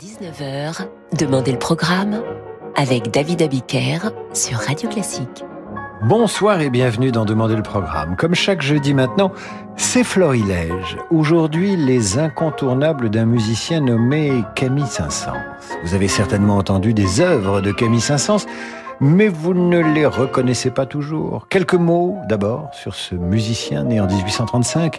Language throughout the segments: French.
18h-19h, Demandez le programme avec David Abiker sur Radio Classique. Bonsoir et bienvenue dans Demander le programme. Comme chaque jeudi maintenant, c'est Florilège. Aujourd'hui, les incontournables d'un musicien nommé Camille Saint-Saëns. Vous avez certainement entendu des œuvres de Camille Saint-Saëns, mais vous ne les reconnaissez pas toujours. Quelques mots d'abord sur ce musicien né en 1835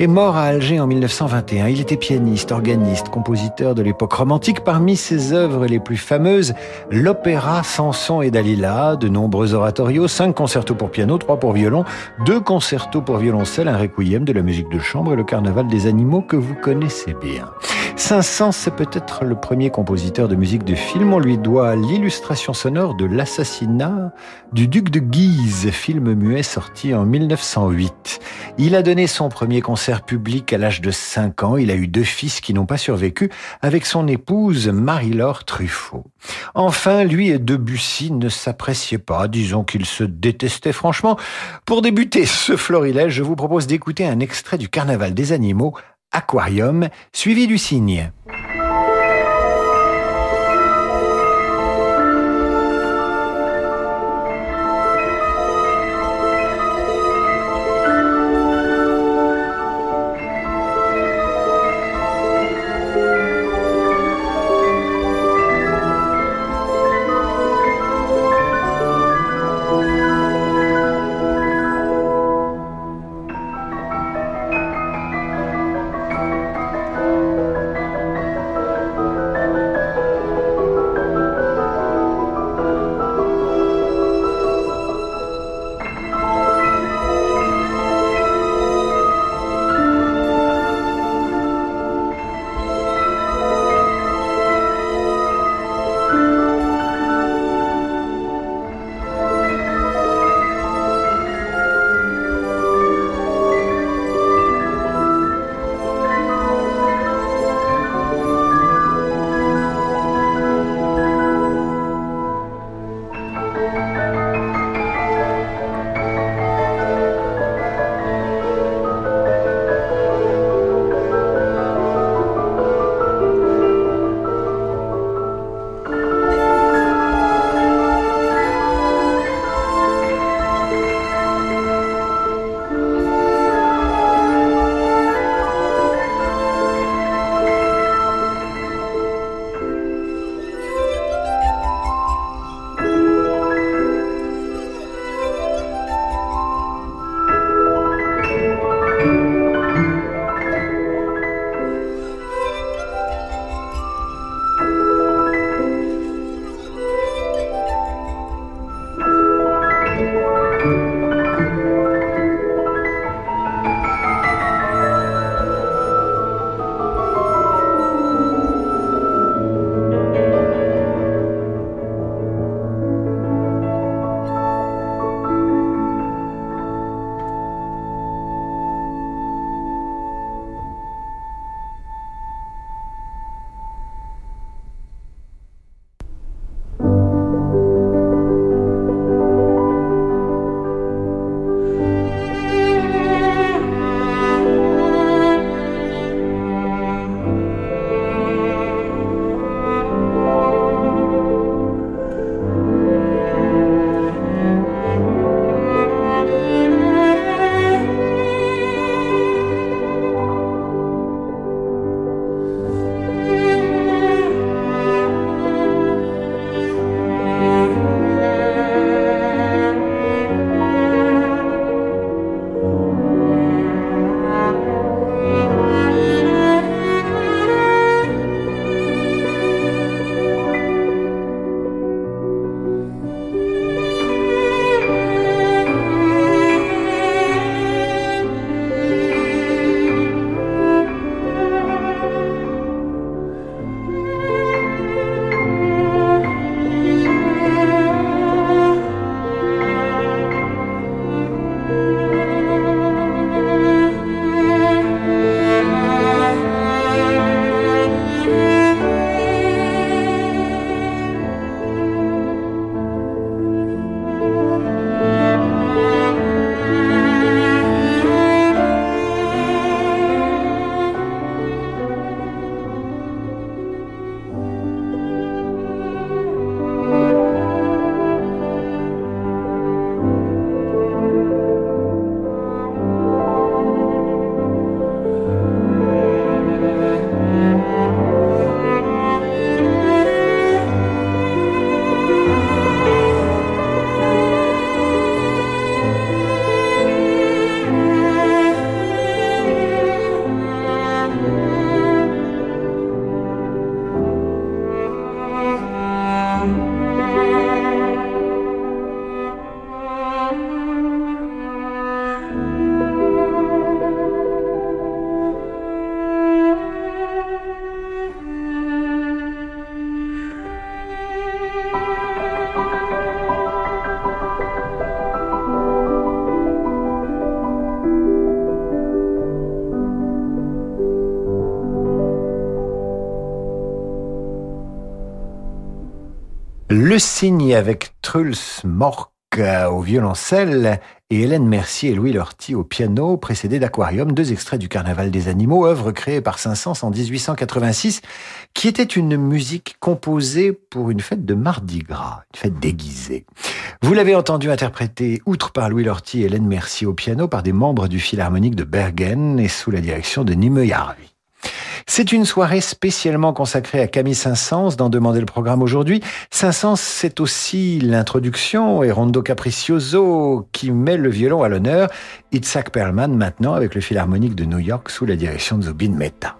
est mort à Alger en 1921. Il était pianiste, organiste, compositeur de l'époque romantique. Parmi ses œuvres les plus fameuses, l'opéra Samson et Dalila, de nombreux oratorios, cinq concertos pour piano, trois pour violon, deux concertos pour violoncelle, un requiem de la musique de chambre et le carnaval des animaux que vous connaissez bien. Saint-Saëns, c'est peut-être le premier compositeur de musique de film. On lui doit l'illustration sonore de l'assassinat du duc de Guise, film muet sorti en 1908. Il a donné son premier concert public à l'âge de 5 ans. Il a eu deux fils qui n'ont pas survécu avec son épouse Marie-Laure Truffaut. Enfin, lui et Debussy ne s'appréciaient pas. Disons qu'ils se détestaient franchement. Pour débuter ce florilège, je vous propose d'écouter un extrait du Carnaval des animaux Aquarium, suivi du cygne. Le Cygne avec Truls Mork au violoncelle et Hélène Mercier et Louis Lorty au piano, précédé d'Aquarium, deux extraits du Carnaval des animaux, œuvre créée par Saint-Saëns en 1886, qui était une musique composée pour une fête de Mardi Gras, une fête déguisée. Vous l'avez entendu interpréter, outre par Louis Lorty et Hélène Mercier au piano, par des membres du Philharmonique de Bergen et sous la direction de Nimue Jarvi. C'est une soirée spécialement consacrée à Camille Saint-Saëns d'en demander le programme aujourd'hui. Saint-Saëns, c'est aussi l'introduction et Rondo Capriccioso qui met le violon à l'honneur. Itzhak Perlman maintenant avec le Philharmonique de New York sous la direction de Zubin Mehta.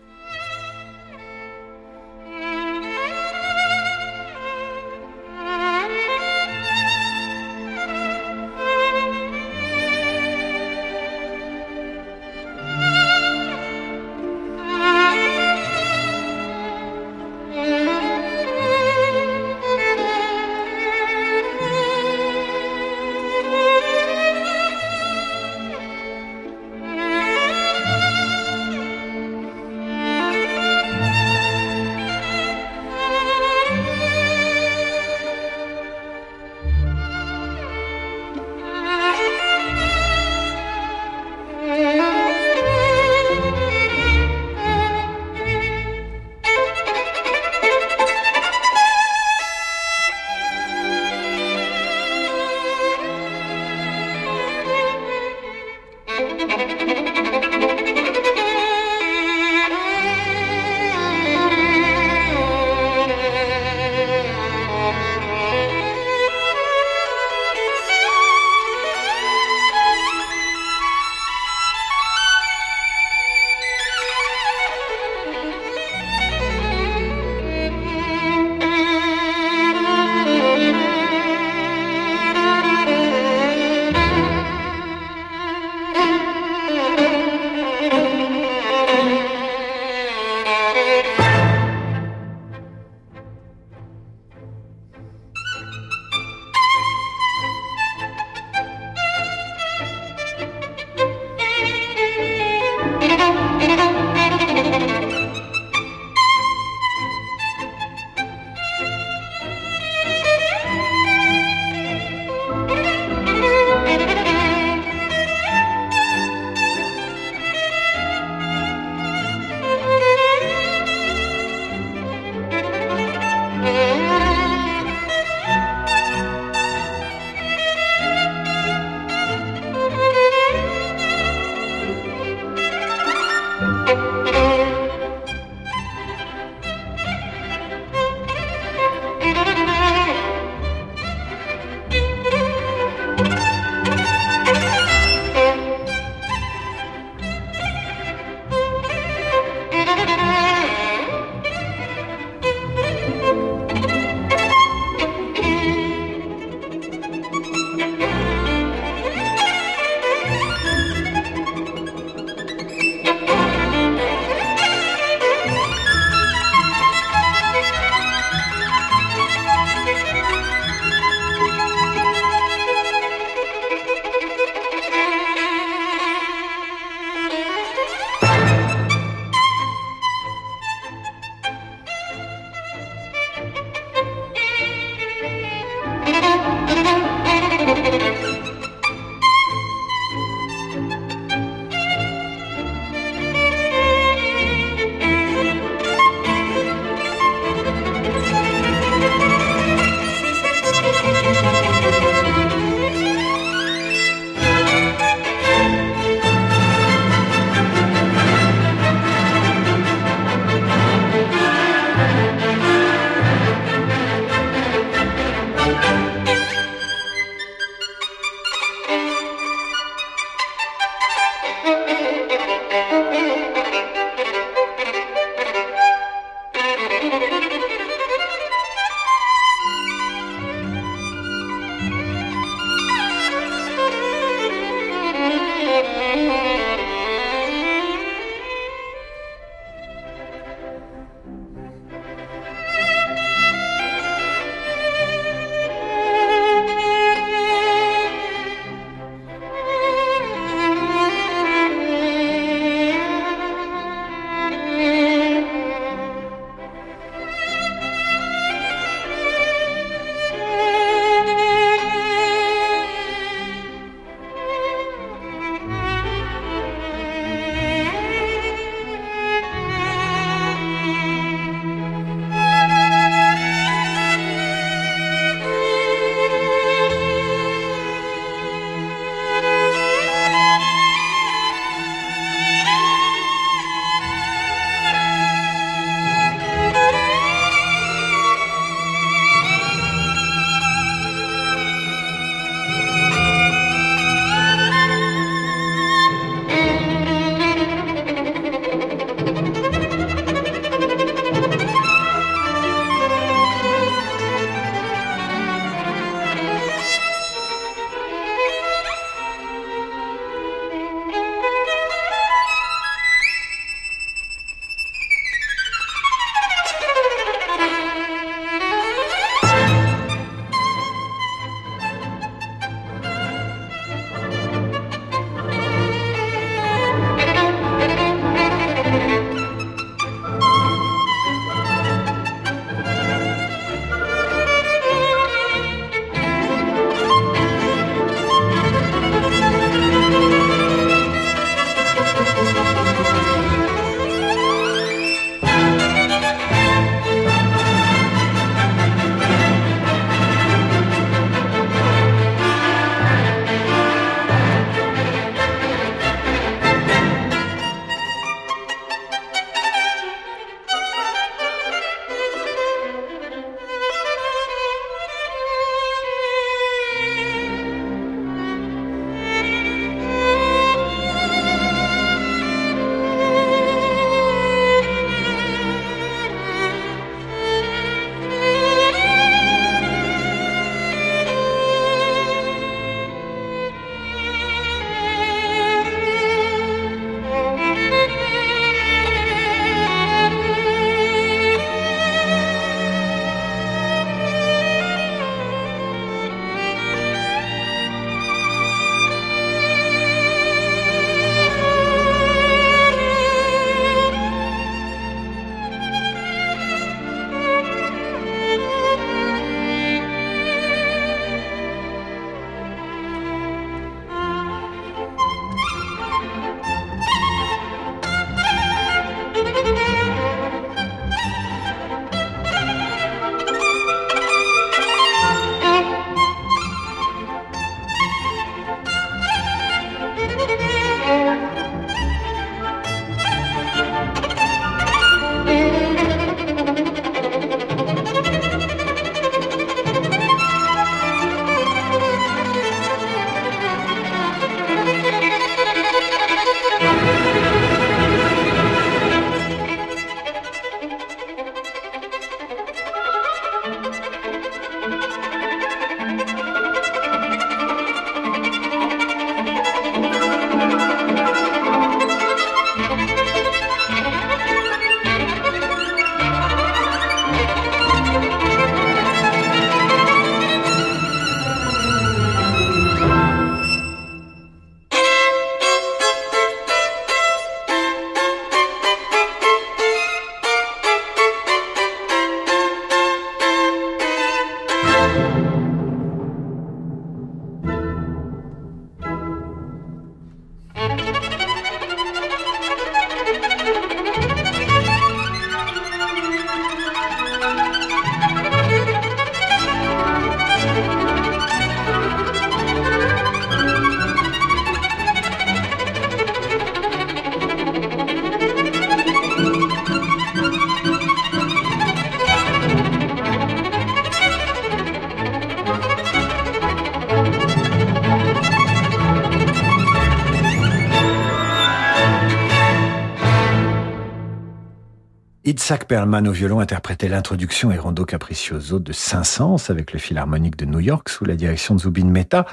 Itzhak Perlman au violon interprétait l'introduction et rondo capriccioso de Saint-Saëns avec le Philharmonique de New York sous la direction de Zubin Mehta.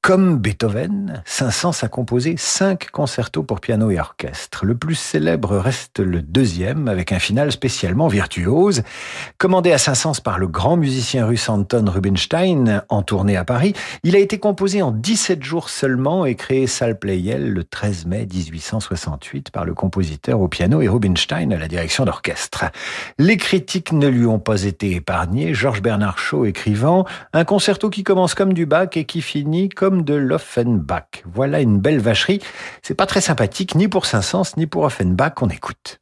Comme Beethoven, Saint-Saëns a composé cinq concertos pour piano et orchestre. Le plus célèbre reste le deuxième, avec un final spécialement virtuose. Commandé à Saint-Saëns par le grand musicien russe Anton Rubinstein, en tournée à Paris, il a été composé en 17 jours seulement et créé salle Pleyel le 13 mai 1868 par le compositeur au piano et Rubinstein à la direction d'orchestre. Les critiques ne lui ont pas été épargnées. Georges Bernard Shaw écrivant un concerto qui commence comme du Bach et qui finit comme de l'Offenbach. Voilà une belle vacherie. C'est pas très sympathique, ni pour Saint-Saëns, ni pour Offenbach. On écoute.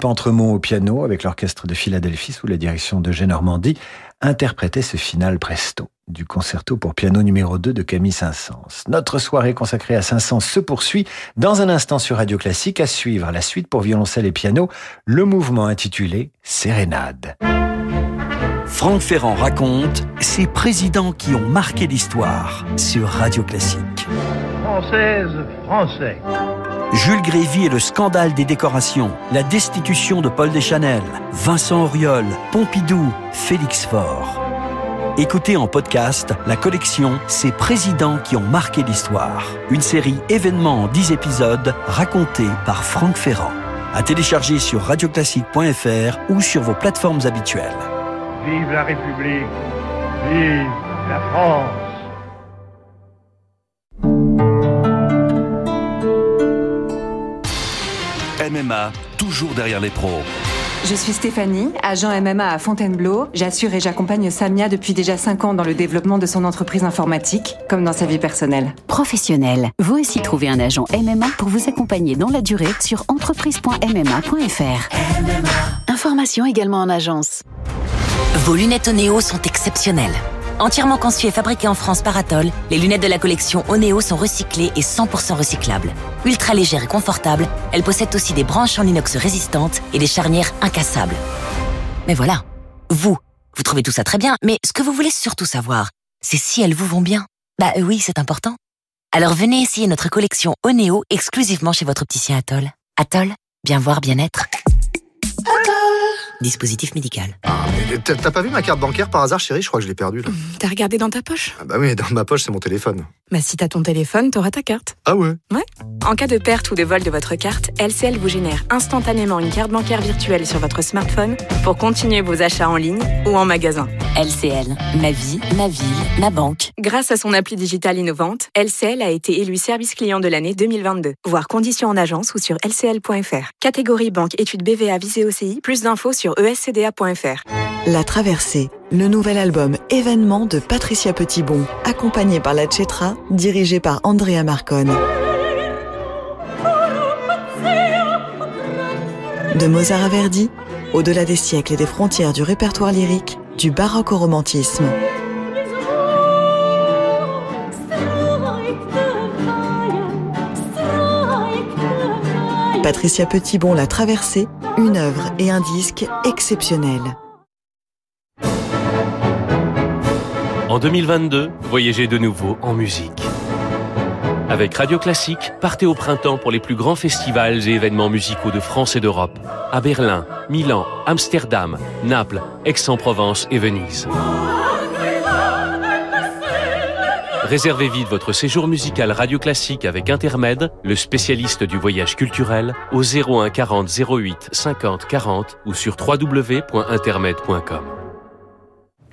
Philippe Entremont au piano avec l'orchestre de Philadelphie sous la direction de Normandie interprétait ce final presto du concerto pour piano numéro 2 de Camille Saint-Saëns. Notre soirée consacrée à Saint-Saëns se poursuit dans un instant sur Radio Classique à suivre la suite pour violoncelle et piano, le mouvement intitulé Sérénade. Franck Ferrand raconte ces présidents qui ont marqué l'histoire sur Radio Classique. Française, français. Jules Grévy et le scandale des décorations, la destitution de Paul Deschanel, Vincent Auriol, Pompidou, Félix Faure. Écoutez en podcast la collection Ces présidents qui ont marqué l'histoire. Une série événements en 10 épisodes racontée par Franck Ferrand. À télécharger sur radioclassique.fr ou sur vos plateformes habituelles. Vive la République. Vive la France. MMA, toujours derrière les pros. Je suis Stéphanie, agent MMA à Fontainebleau. J'assure et j'accompagne Samia depuis déjà 5 ans dans le développement de son entreprise informatique, comme dans sa vie personnelle. Professionnel, vous aussi trouvez un agent MMA pour vous accompagner dans la durée sur entreprise.mma.fr. Information également en agence. Vos lunettes Oneo sont exceptionnelles. Entièrement conçues et fabriquées en France par Atoll, les lunettes de la collection Oneo sont recyclées et 100% recyclables. Ultra légères et confortables, elles possèdent aussi des branches en inox résistantes et des charnières incassables. Mais voilà, vous, vous trouvez tout ça très bien, mais ce que vous voulez surtout savoir, c'est si elles vous vont bien. Bah oui, c'est important. Alors venez essayer notre collection Oneo exclusivement chez votre opticien Atoll. Atoll, bien voir, bien être. Dispositif médical. Ah, mais T'as pas vu ma carte bancaire par hasard, chérie? Je crois que je l'ai perdue. là. T'as regardé dans ta poche? Ah bah oui, dans ma poche, c'est mon téléphone. Bah si t'as ton téléphone, t'auras ta carte. Ah ouais En cas de perte ou de vol de votre carte, LCL vous génère instantanément une carte bancaire virtuelle sur votre smartphone pour continuer vos achats en ligne ou en magasin. LCL, ma vie, ma ville, ma banque. Grâce à son appli digitale innovante, LCL a été élu service client de l'année 2022. Voir conditions en agence ou sur lcl.fr. Catégorie banque études BVA visée OCI. Plus d'infos sur escda.fr. La Traversée, le nouvel album événement de Patricia Petitbon, accompagné par la Chetra, dirigé par Andrea Marcone. De Mozart à Verdi, au-delà des siècles et des frontières du répertoire lyrique, du baroque au romantisme. Patricia Petitbon, La Traversée, une œuvre et un disque exceptionnels. En 2022, voyagez de nouveau en musique. Avec Radio Classique, partez au printemps pour les plus grands festivals et événements musicaux de France et d'Europe. À Berlin, Milan, Amsterdam, Naples, Aix-en-Provence et Venise. Réservez vite votre séjour musical Radio Classique avec Intermède, le spécialiste du voyage culturel, au 01 40 08 50 40 ou sur www.intermed.com.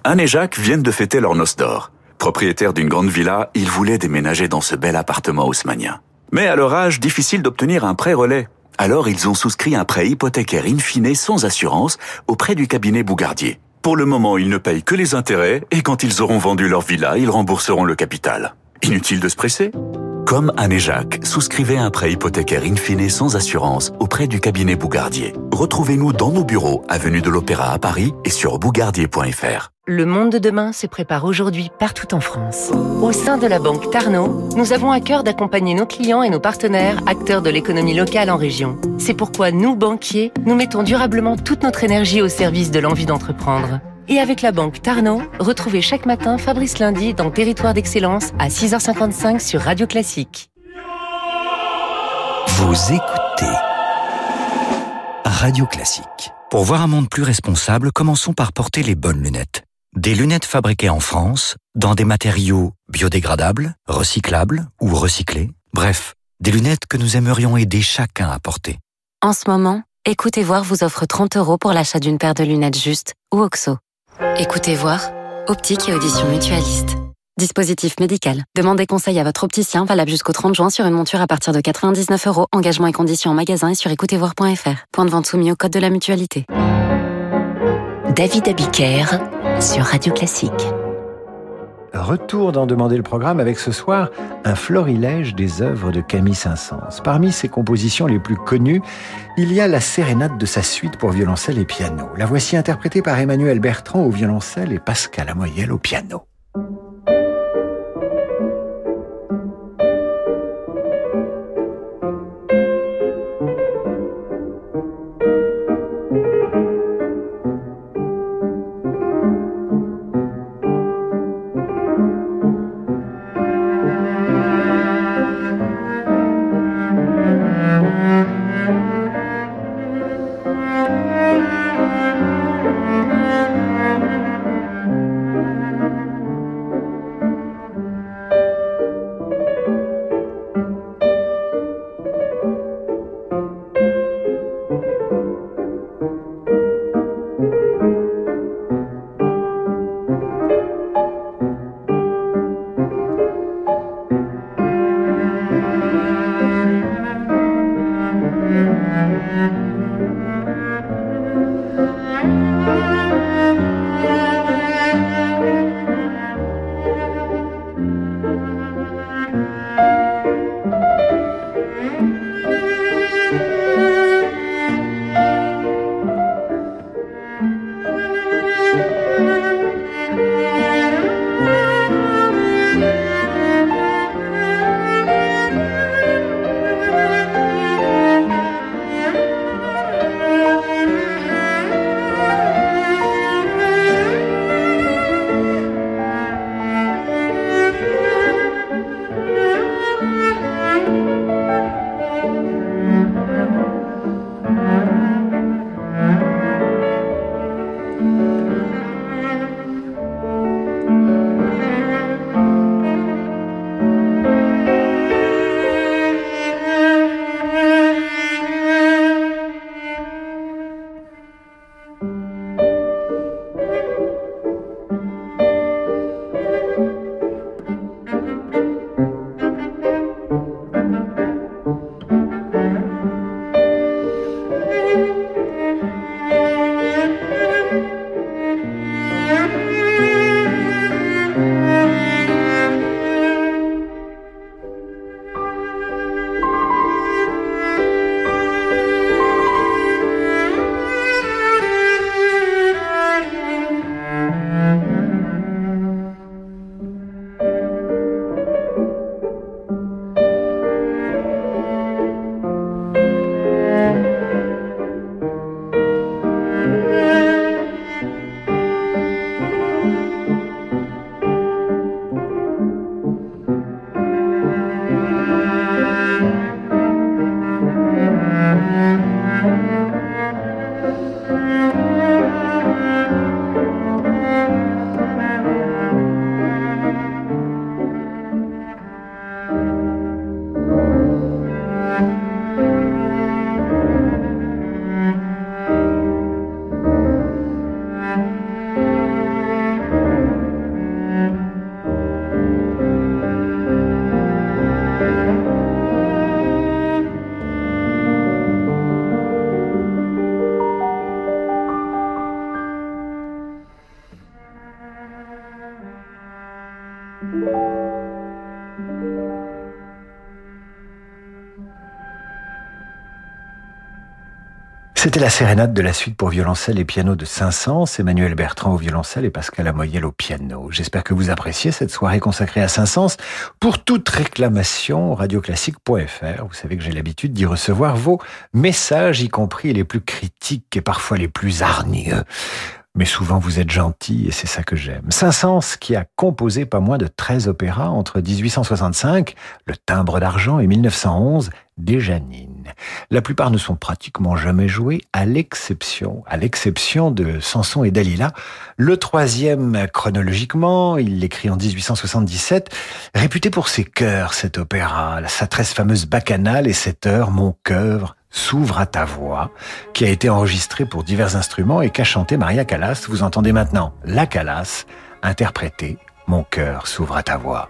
Anne et Jacques viennent de fêter leur noce d'or. Propriétaires d'une grande villa, ils voulaient déménager dans ce bel appartement haussmanien. Mais à leur âge, difficile d'obtenir un prêt relais. Alors ils ont souscrit un prêt hypothécaire in fine sans assurance auprès du cabinet Bougardier. Pour le moment, ils ne payent que les intérêts et quand ils auront vendu leur villa, ils rembourseront le capital. Inutile de se presser Comme Anne et Jacques, souscrivez un prêt hypothécaire in fine sans assurance auprès du cabinet Bougardier. Retrouvez-nous dans nos bureaux, avenue de l'Opéra à Paris et sur bougardier.fr. Le monde de demain se prépare aujourd'hui partout en France. Au sein de la Banque Tarno, nous avons à cœur d'accompagner nos clients et nos partenaires, acteurs de l'économie locale en région. C'est pourquoi nous, banquiers, nous mettons durablement toute notre énergie au service de l'envie d'entreprendre. Et avec la Banque Tarno, retrouvez chaque matin Fabrice Lundi dans Territoire d'Excellence à 6h55 sur Radio Classique. Vous écoutez Radio Classique. Pour voir un monde plus responsable, commençons par porter les bonnes lunettes. Des lunettes fabriquées en France, dans des matériaux biodégradables, recyclables ou recyclés. Bref, des lunettes que nous aimerions aider chacun à porter. En ce moment, Écoutez Voir vous offre 30 euros pour l'achat d'une paire de lunettes juste ou Oxo. Écoutez Voir, optique et audition mutualiste. Dispositif médical. Demandez conseil à votre opticien valable jusqu'au 30 juin sur une monture à partir de 99 euros. Engagement et conditions en magasin et sur écoutezvoir.fr. Point de vente soumis au code de la mutualité. David Abiker sur Radio Classique. Retour d'en demander le programme avec ce soir un florilège des œuvres de Camille Saint-Saëns. Parmi ses compositions les plus connues, il y a la sérénade de sa suite pour violoncelle et piano. La voici interprétée par Emmanuel Bertrand au violoncelle et Pascal Amoyel au piano. C'était la sérénade de la suite pour violoncelle et piano de Saint-Saëns, Emmanuel Bertrand au violoncelle et Pascal Amoyel au piano. J'espère que vous appréciez cette soirée consacrée à Saint-Saëns. Pour toute réclamation, radioclassique.fr, vous savez que j'ai l'habitude d'y recevoir vos messages, y compris les plus critiques et parfois les plus hargneux mais souvent vous êtes gentil et c'est ça que j'aime. Saint-Saëns qui a composé pas moins de 13 opéras entre 1865, Le Timbre d'argent et 1911, Des Janines. La plupart ne sont pratiquement jamais joués à l'exception, à l'exception de Samson et Dalila. Le troisième, chronologiquement, il l'écrit en 1877, réputé pour ses chœurs, cet opéra, sa très fameuse bacchanale et cette heure, mon cœur, s'ouvre à ta voix, qui a été enregistrée pour divers instruments et qu'a chanté Maria Callas. Vous entendez maintenant la Callas interpréter Mon cœur s'ouvre à ta voix.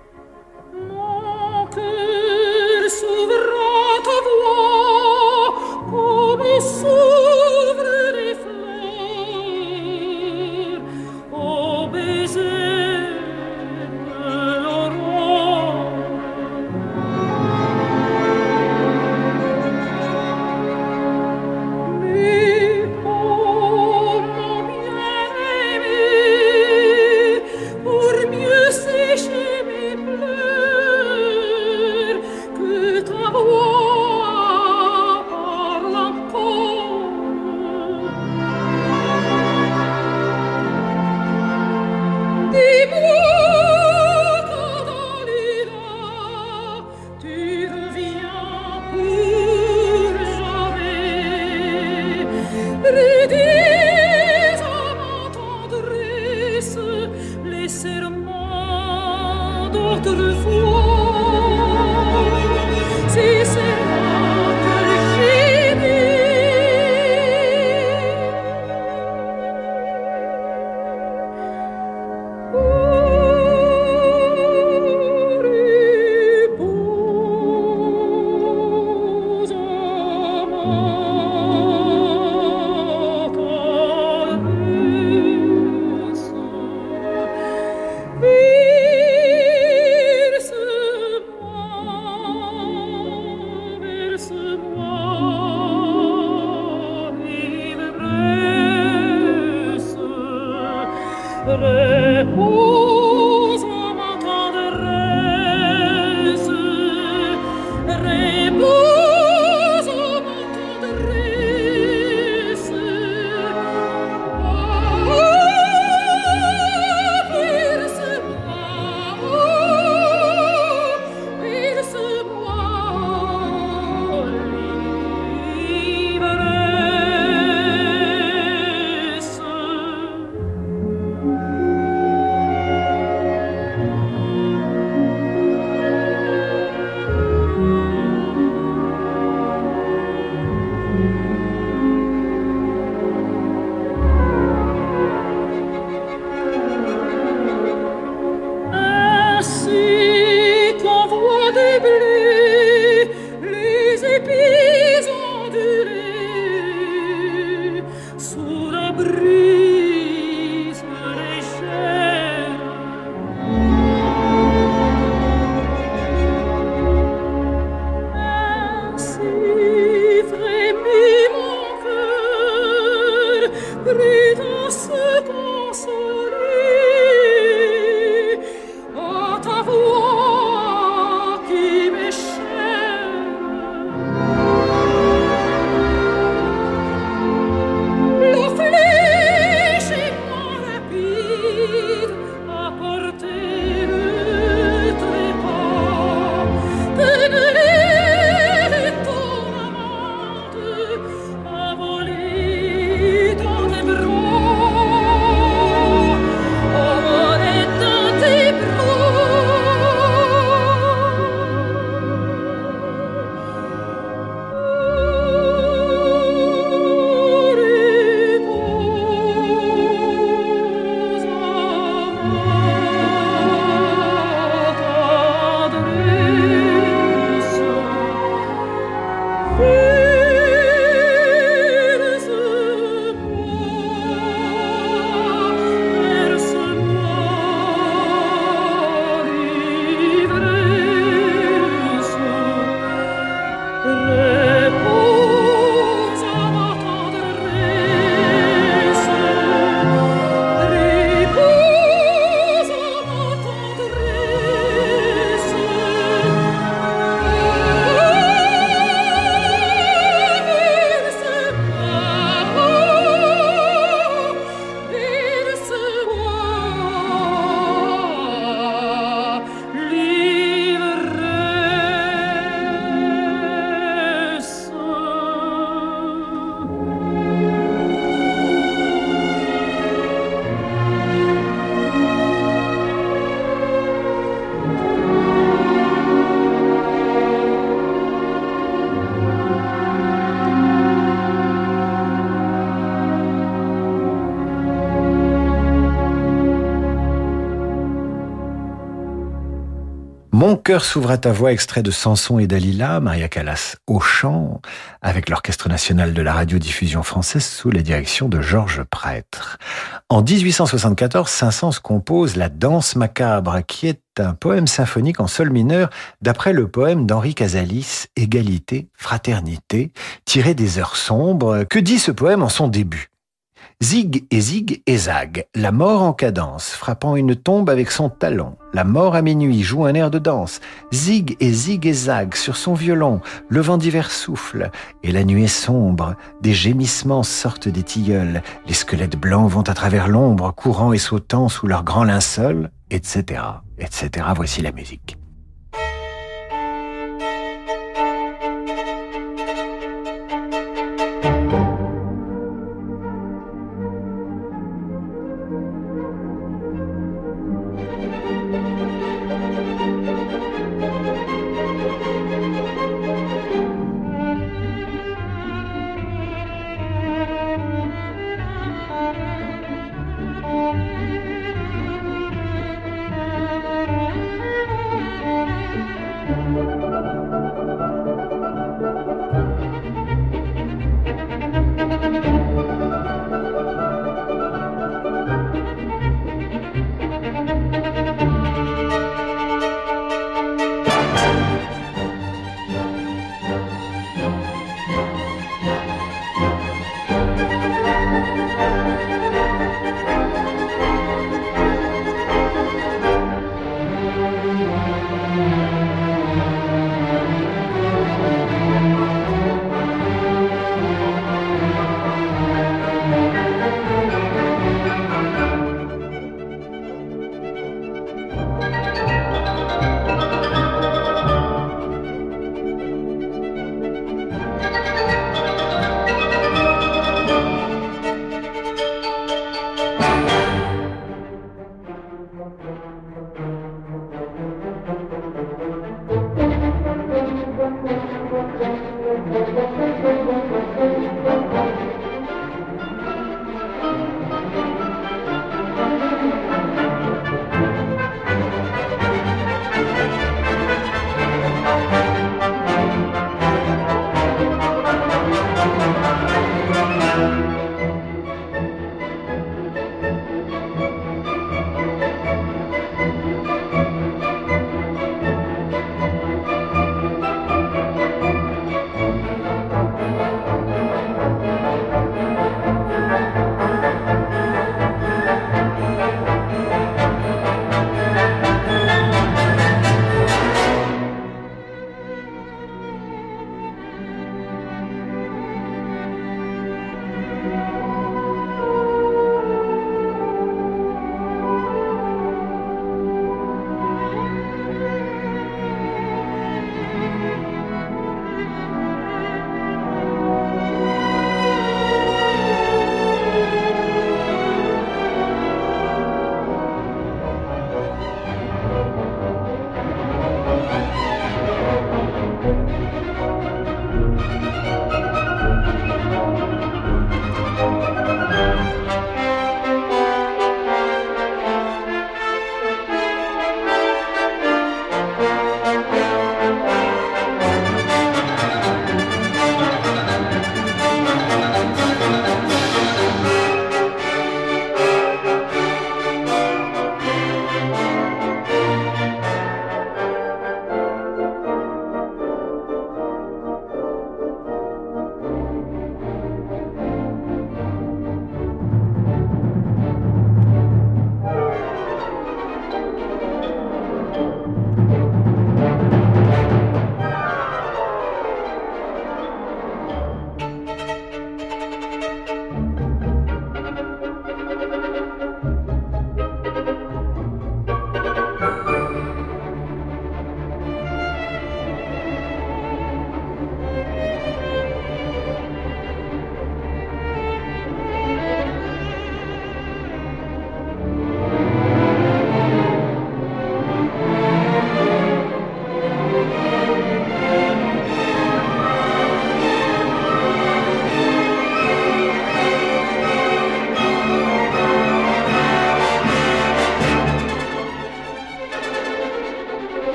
Cœur s'ouvre à ta voix, extrait de Samson et Dalila, Maria Callas au chant, avec l'Orchestre national de la radiodiffusion française sous la direction de Georges Prêtre. En 1874, Saint-Saëns compose La Danse macabre, qui est un poème symphonique en sol mineur d'après le poème d'Henri Casalis, Égalité, Fraternité, tiré des heures sombres. Que dit ce poème en son début? Zig et zig et zag, la mort en cadence, frappant une tombe avec son talon. La mort à minuit joue un air de danse. Zig et zig et zag sur son violon, le vent d'hiver souffle, et la nuit est sombre. Des gémissements sortent des tilleuls. Les squelettes blancs vont à travers l'ombre, courant et sautant sous leurs grands linceuls, etc., etc. Voici la musique.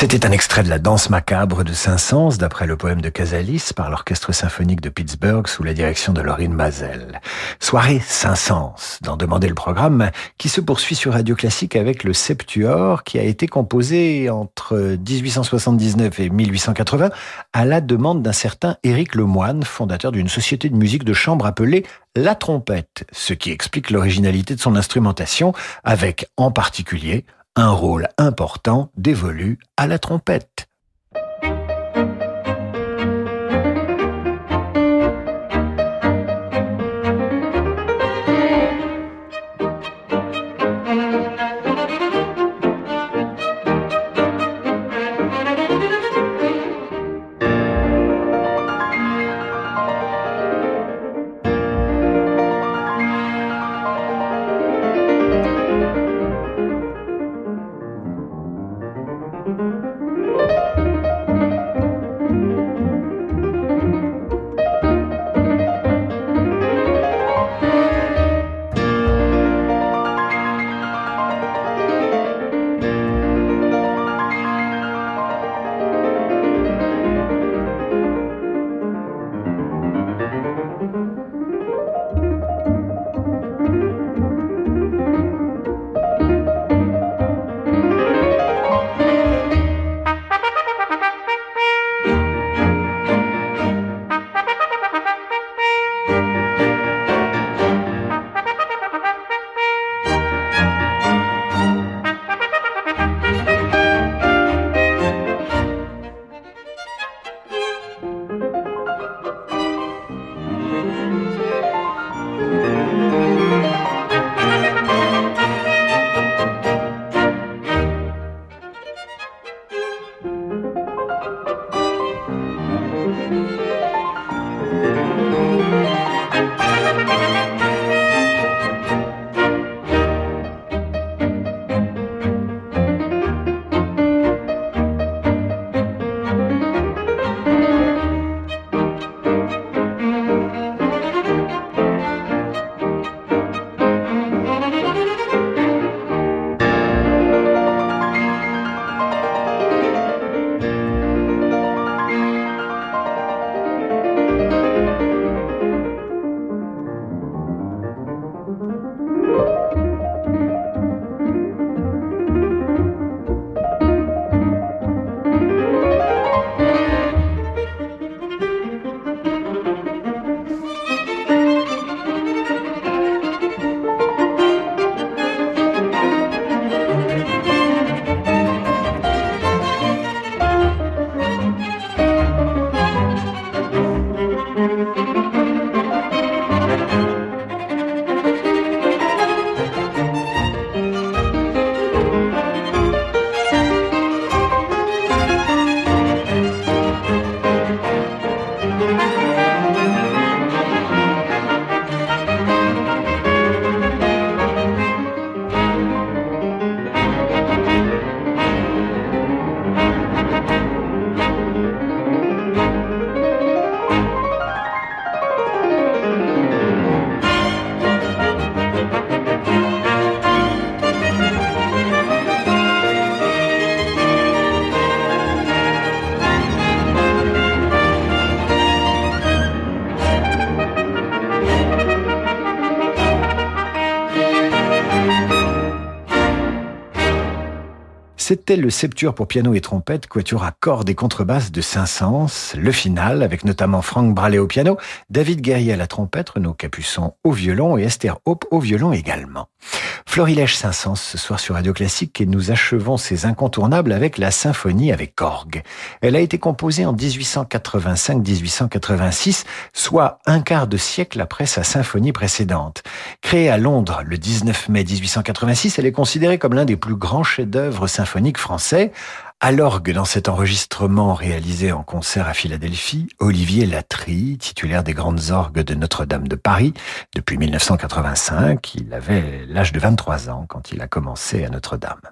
C'était un extrait de la danse macabre de Saint-Saëns, d'après le poème de Casalis, par l'Orchestre symphonique de Pittsburgh sous la direction de Laurine Mazel. Soirée Saint-Saëns, d'en demander le programme, qui se poursuit sur Radio Classique avec le Septuor, qui a été composé entre 1879 et 1880 à la demande d'un certain Éric Lemoine, fondateur d'une société de musique de chambre appelée La Trompette, ce qui explique l'originalité de son instrumentation, avec en particulier un rôle important dévolu à la trompette. Le septuor pour piano et trompette, quatuor à cordes et contrebasse de Saint-Saëns, le final, avec notamment Franck Bralé au piano, David Guerrier à la trompette, Renaud Capuçon au violon et Esther Hope au violon également. Florilège Saint-Saëns ce soir sur Radio Classique et nous achevons ces incontournables avec la symphonie avec orgue. Elle a été composée en 1885-1886, soit un quart de siècle après sa symphonie précédente. Créée à Londres le 19 mai 1886, elle est considérée comme l'un des plus grands chefs-d'œuvre symphoniques français. À l'orgue dans cet enregistrement réalisé en concert à Philadelphie, Olivier Latry, titulaire des grandes orgues de Notre-Dame de Paris depuis 1985, il avait l'âge de 23 ans quand il a commencé à Notre-Dame.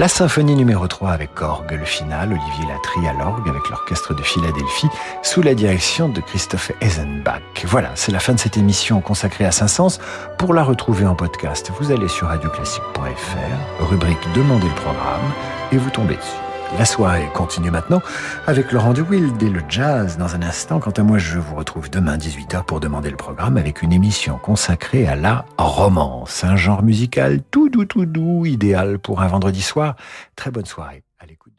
La symphonie numéro 3 avec orgue, le final, Olivier Latry à l'orgue avec l'orchestre de Philadelphie sous la direction de Christophe Eisenbach. Voilà, c'est la fin de cette émission consacrée à Saint-Saëns. Pour la retrouver en podcast, vous allez sur radioclassique.fr, rubrique Demandez le programme et vous tombez dessus. La soirée continue maintenant avec Laurent Wild et le jazz dans un instant. Quant à moi, je vous retrouve demain 18h pour demander le programme avec une émission consacrée à la romance, un genre musical tout doux, tout doux, idéal pour un vendredi soir. Très bonne soirée à l'écoute